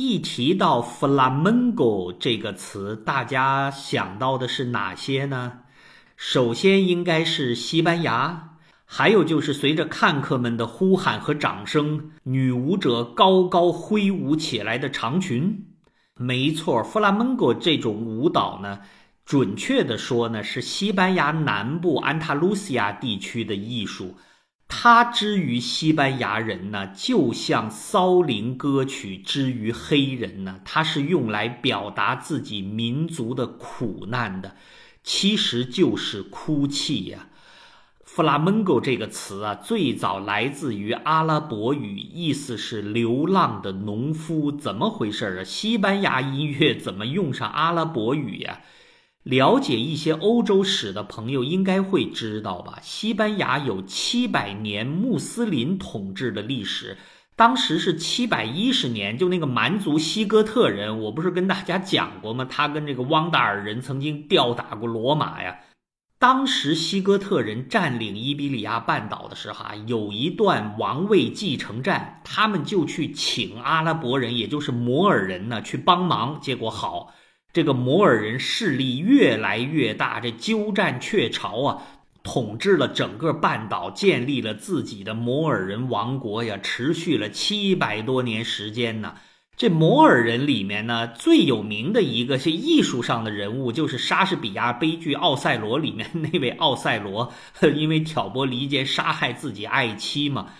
一提到 “flamenco” 这个词，大家想到的是哪些呢？首先应该是西班牙，还有就是随着看客们的呼喊和掌声，女舞者高高挥舞起来的长裙。没错，flamenco 这种舞蹈呢，准确的说呢，是西班牙南部安塔卢西亚地区的艺术。它之于西班牙人呢，就像骚灵歌曲之于黑人呢，它是用来表达自己民族的苦难的，其实就是哭泣呀。弗拉门戈这个词啊，最早来自于阿拉伯语，意思是流浪的农夫。怎么回事儿啊？西班牙音乐怎么用上阿拉伯语呀？了解一些欧洲史的朋友应该会知道吧？西班牙有七百年穆斯林统治的历史，当时是七百一十年，就那个蛮族西哥特人，我不是跟大家讲过吗？他跟这个汪达尔人曾经吊打过罗马呀。当时西哥特人占领伊比利亚半岛的时候啊，有一段王位继承战，他们就去请阿拉伯人，也就是摩尔人呢去帮忙，结果好。这个摩尔人势力越来越大，这鸠占鹊巢啊，统治了整个半岛，建立了自己的摩尔人王国呀，持续了七百多年时间呢。这摩尔人里面呢，最有名的一个是艺术上的人物，就是莎士比亚悲剧《奥赛罗》里面那位奥赛罗，因为挑拨离间杀害自己爱妻嘛。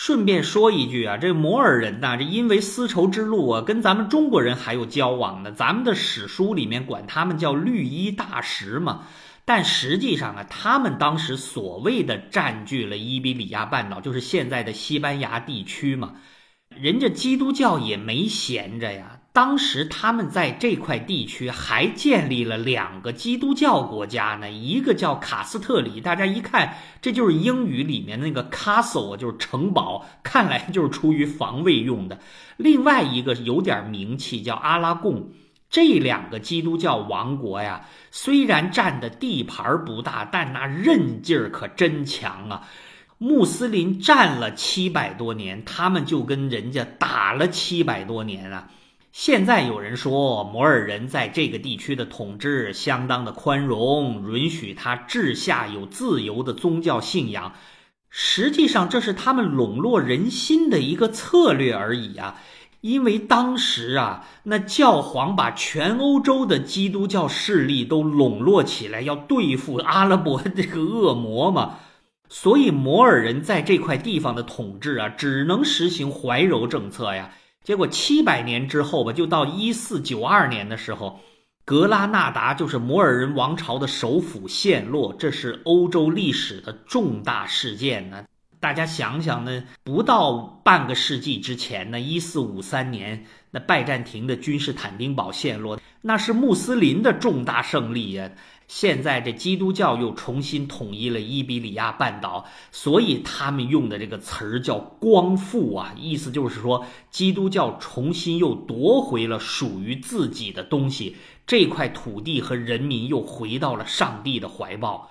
顺便说一句啊，这摩尔人呐，这因为丝绸之路啊，跟咱们中国人还有交往呢。咱们的史书里面管他们叫绿衣大食嘛，但实际上啊，他们当时所谓的占据了伊比利亚半岛，就是现在的西班牙地区嘛。人家基督教也没闲着呀。当时他们在这块地区还建立了两个基督教国家呢，一个叫卡斯特里，大家一看这就是英语里面那个 castle，就是城堡，看来就是出于防卫用的。另外一个有点名气叫阿拉贡。这两个基督教王国呀，虽然占的地盘不大，但那韧劲儿可真强啊！穆斯林占了七百多年，他们就跟人家打了七百多年啊。现在有人说摩尔人在这个地区的统治相当的宽容，允许他治下有自由的宗教信仰。实际上，这是他们笼络人心的一个策略而已啊！因为当时啊，那教皇把全欧洲的基督教势力都笼络起来，要对付阿拉伯这个恶魔嘛。所以，摩尔人在这块地方的统治啊，只能实行怀柔政策呀。结果七百年之后吧，就到一四九二年的时候，格拉纳达就是摩尔人王朝的首府陷落，这是欧洲历史的重大事件呢。大家想想呢，不到半个世纪之前呢，一四五三年，那拜占庭的君士坦丁堡陷落，那是穆斯林的重大胜利呀。现在这基督教又重新统一了伊比利亚半岛，所以他们用的这个词儿叫“光复”啊，意思就是说基督教重新又夺回了属于自己的东西，这块土地和人民又回到了上帝的怀抱。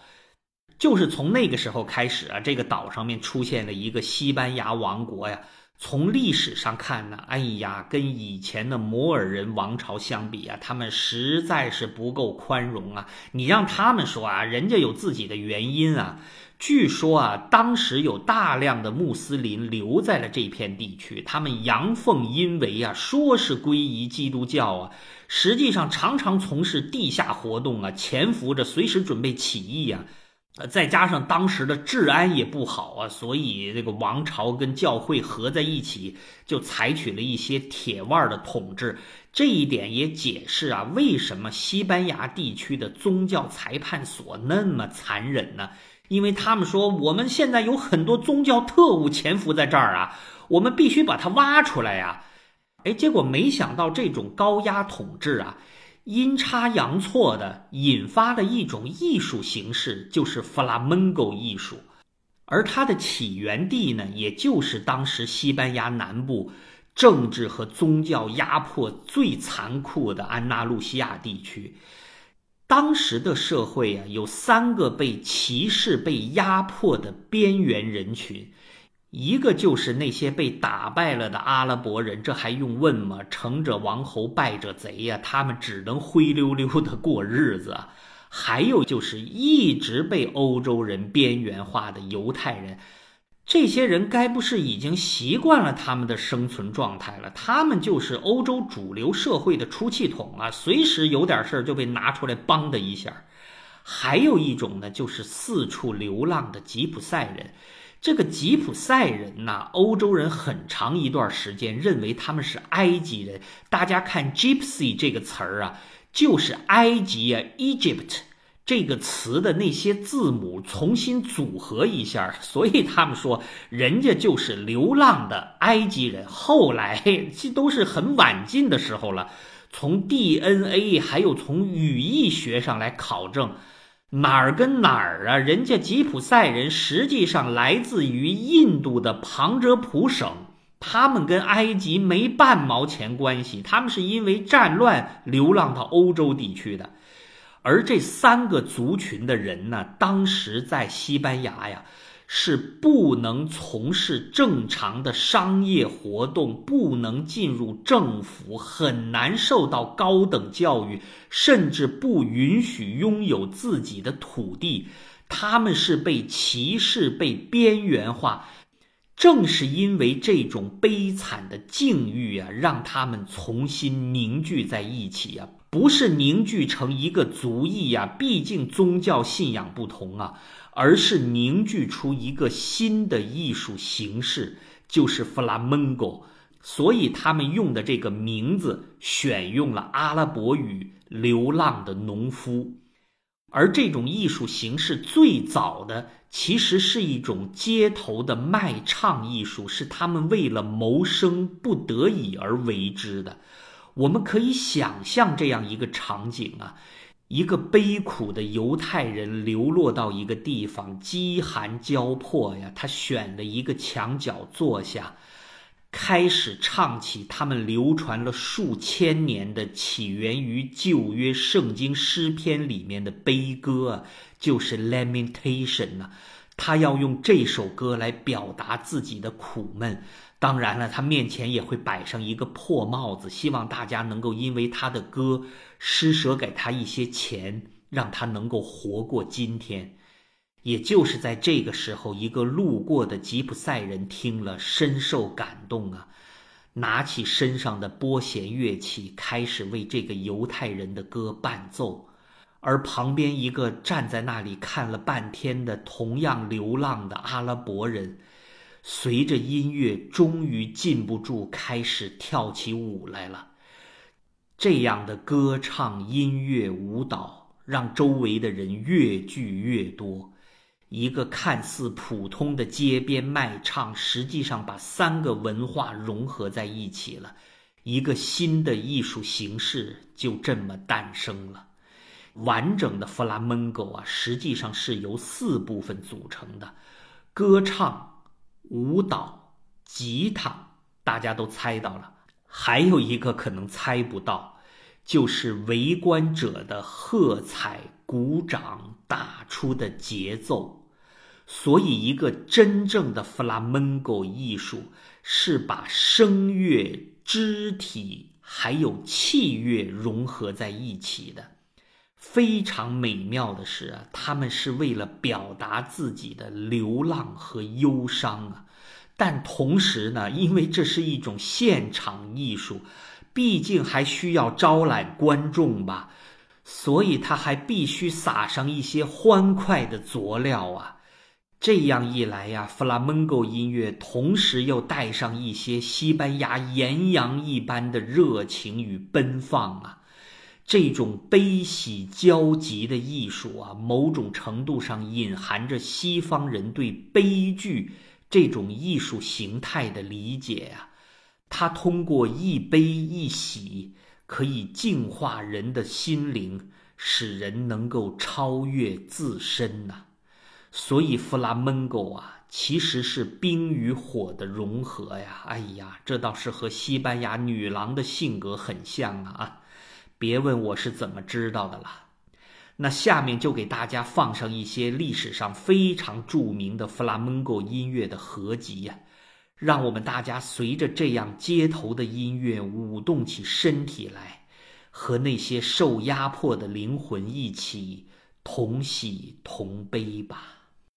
就是从那个时候开始啊，这个岛上面出现了一个西班牙王国呀。从历史上看呢，哎呀，跟以前的摩尔人王朝相比啊，他们实在是不够宽容啊！你让他们说啊，人家有自己的原因啊。据说啊，当时有大量的穆斯林留在了这片地区，他们阳奉阴违啊，说是皈依基督教啊，实际上常常从事地下活动啊，潜伏着，随时准备起义啊。呃，再加上当时的治安也不好啊，所以这个王朝跟教会合在一起，就采取了一些铁腕的统治。这一点也解释啊，为什么西班牙地区的宗教裁判所那么残忍呢？因为他们说，我们现在有很多宗教特务潜伏在这儿啊，我们必须把它挖出来呀。哎，结果没想到这种高压统治啊。阴差阳错的引发了一种艺术形式，就是弗拉门戈艺术，而它的起源地呢，也就是当时西班牙南部政治和宗教压迫最残酷的安纳路西亚地区。当时的社会啊，有三个被歧视、被压迫的边缘人群，一个就是那些被打败了的阿拉伯人，这还用问吗？成者王侯，败者贼呀，他们只能灰溜溜的过日子。还有就是一直被欧洲人边缘化的犹太人，这些人该不是已经习惯了他们的生存状态了？他们就是欧洲主流社会的出气筒啊，随时有点事儿就被拿出来梆的一下。还有一种呢，就是四处流浪的吉普赛人。这个吉普赛人呐，欧洲人很长一段时间认为他们是埃及人。大家看 “gypsy” 这个词儿啊，就是埃及啊，Egypt 这个词的那些字母重新组合一下，所以他们说人家就是流浪的埃及人。后来这都是很晚近的时候了，从 DNA 还有从语义学上来考证。哪儿跟哪儿啊？人家吉普赛人实际上来自于印度的旁遮普省，他们跟埃及没半毛钱关系，他们是因为战乱流浪到欧洲地区的。而这三个族群的人呢，当时在西班牙呀。是不能从事正常的商业活动，不能进入政府，很难受到高等教育，甚至不允许拥有自己的土地。他们是被歧视、被边缘化。正是因为这种悲惨的境遇啊，让他们重新凝聚在一起啊，不是凝聚成一个族裔呀，毕竟宗教信仰不同啊。而是凝聚出一个新的艺术形式，就是弗拉门戈。所以他们用的这个名字选用了阿拉伯语“流浪的农夫”。而这种艺术形式最早的其实是一种街头的卖唱艺术，是他们为了谋生不得已而为之的。我们可以想象这样一个场景啊。一个悲苦的犹太人流落到一个地方，饥寒交迫呀。他选了一个墙角坐下，开始唱起他们流传了数千年的、起源于旧约圣经诗篇里面的悲歌，就是 lamentation 呐。他要用这首歌来表达自己的苦闷。当然了，他面前也会摆上一个破帽子，希望大家能够因为他的歌施舍给他一些钱，让他能够活过今天。也就是在这个时候，一个路过的吉普赛人听了，深受感动啊，拿起身上的拨弦乐器，开始为这个犹太人的歌伴奏。而旁边一个站在那里看了半天的同样流浪的阿拉伯人。随着音乐，终于禁不住开始跳起舞来了。这样的歌唱、音乐、舞蹈，让周围的人越聚越多。一个看似普通的街边卖唱，实际上把三个文化融合在一起了。一个新的艺术形式就这么诞生了。完整的弗拉门戈啊，实际上是由四部分组成的：歌唱。舞蹈、吉他，大家都猜到了。还有一个可能猜不到，就是围观者的喝彩、鼓掌打出的节奏。所以，一个真正的弗拉门戈艺术是把声乐、肢体还有器乐融合在一起的。非常美妙的是啊，他们是为了表达自己的流浪和忧伤啊，但同时呢，因为这是一种现场艺术，毕竟还需要招揽观众吧，所以他还必须撒上一些欢快的佐料啊。这样一来呀，弗拉门戈音乐同时又带上一些西班牙岩羊一般的热情与奔放啊。这种悲喜交集的艺术啊，某种程度上隐含着西方人对悲剧这种艺术形态的理解啊。它通过一悲一喜，可以净化人的心灵，使人能够超越自身呐。所以，弗拉门戈啊，其实是冰与火的融合呀。哎呀，这倒是和西班牙女郎的性格很像啊。别问我是怎么知道的了。那下面就给大家放上一些历史上非常著名的弗拉门戈音乐的合集呀让我们大家随着这样街头的音乐舞动起身体来和那些受压迫的灵魂一起同喜同悲吧。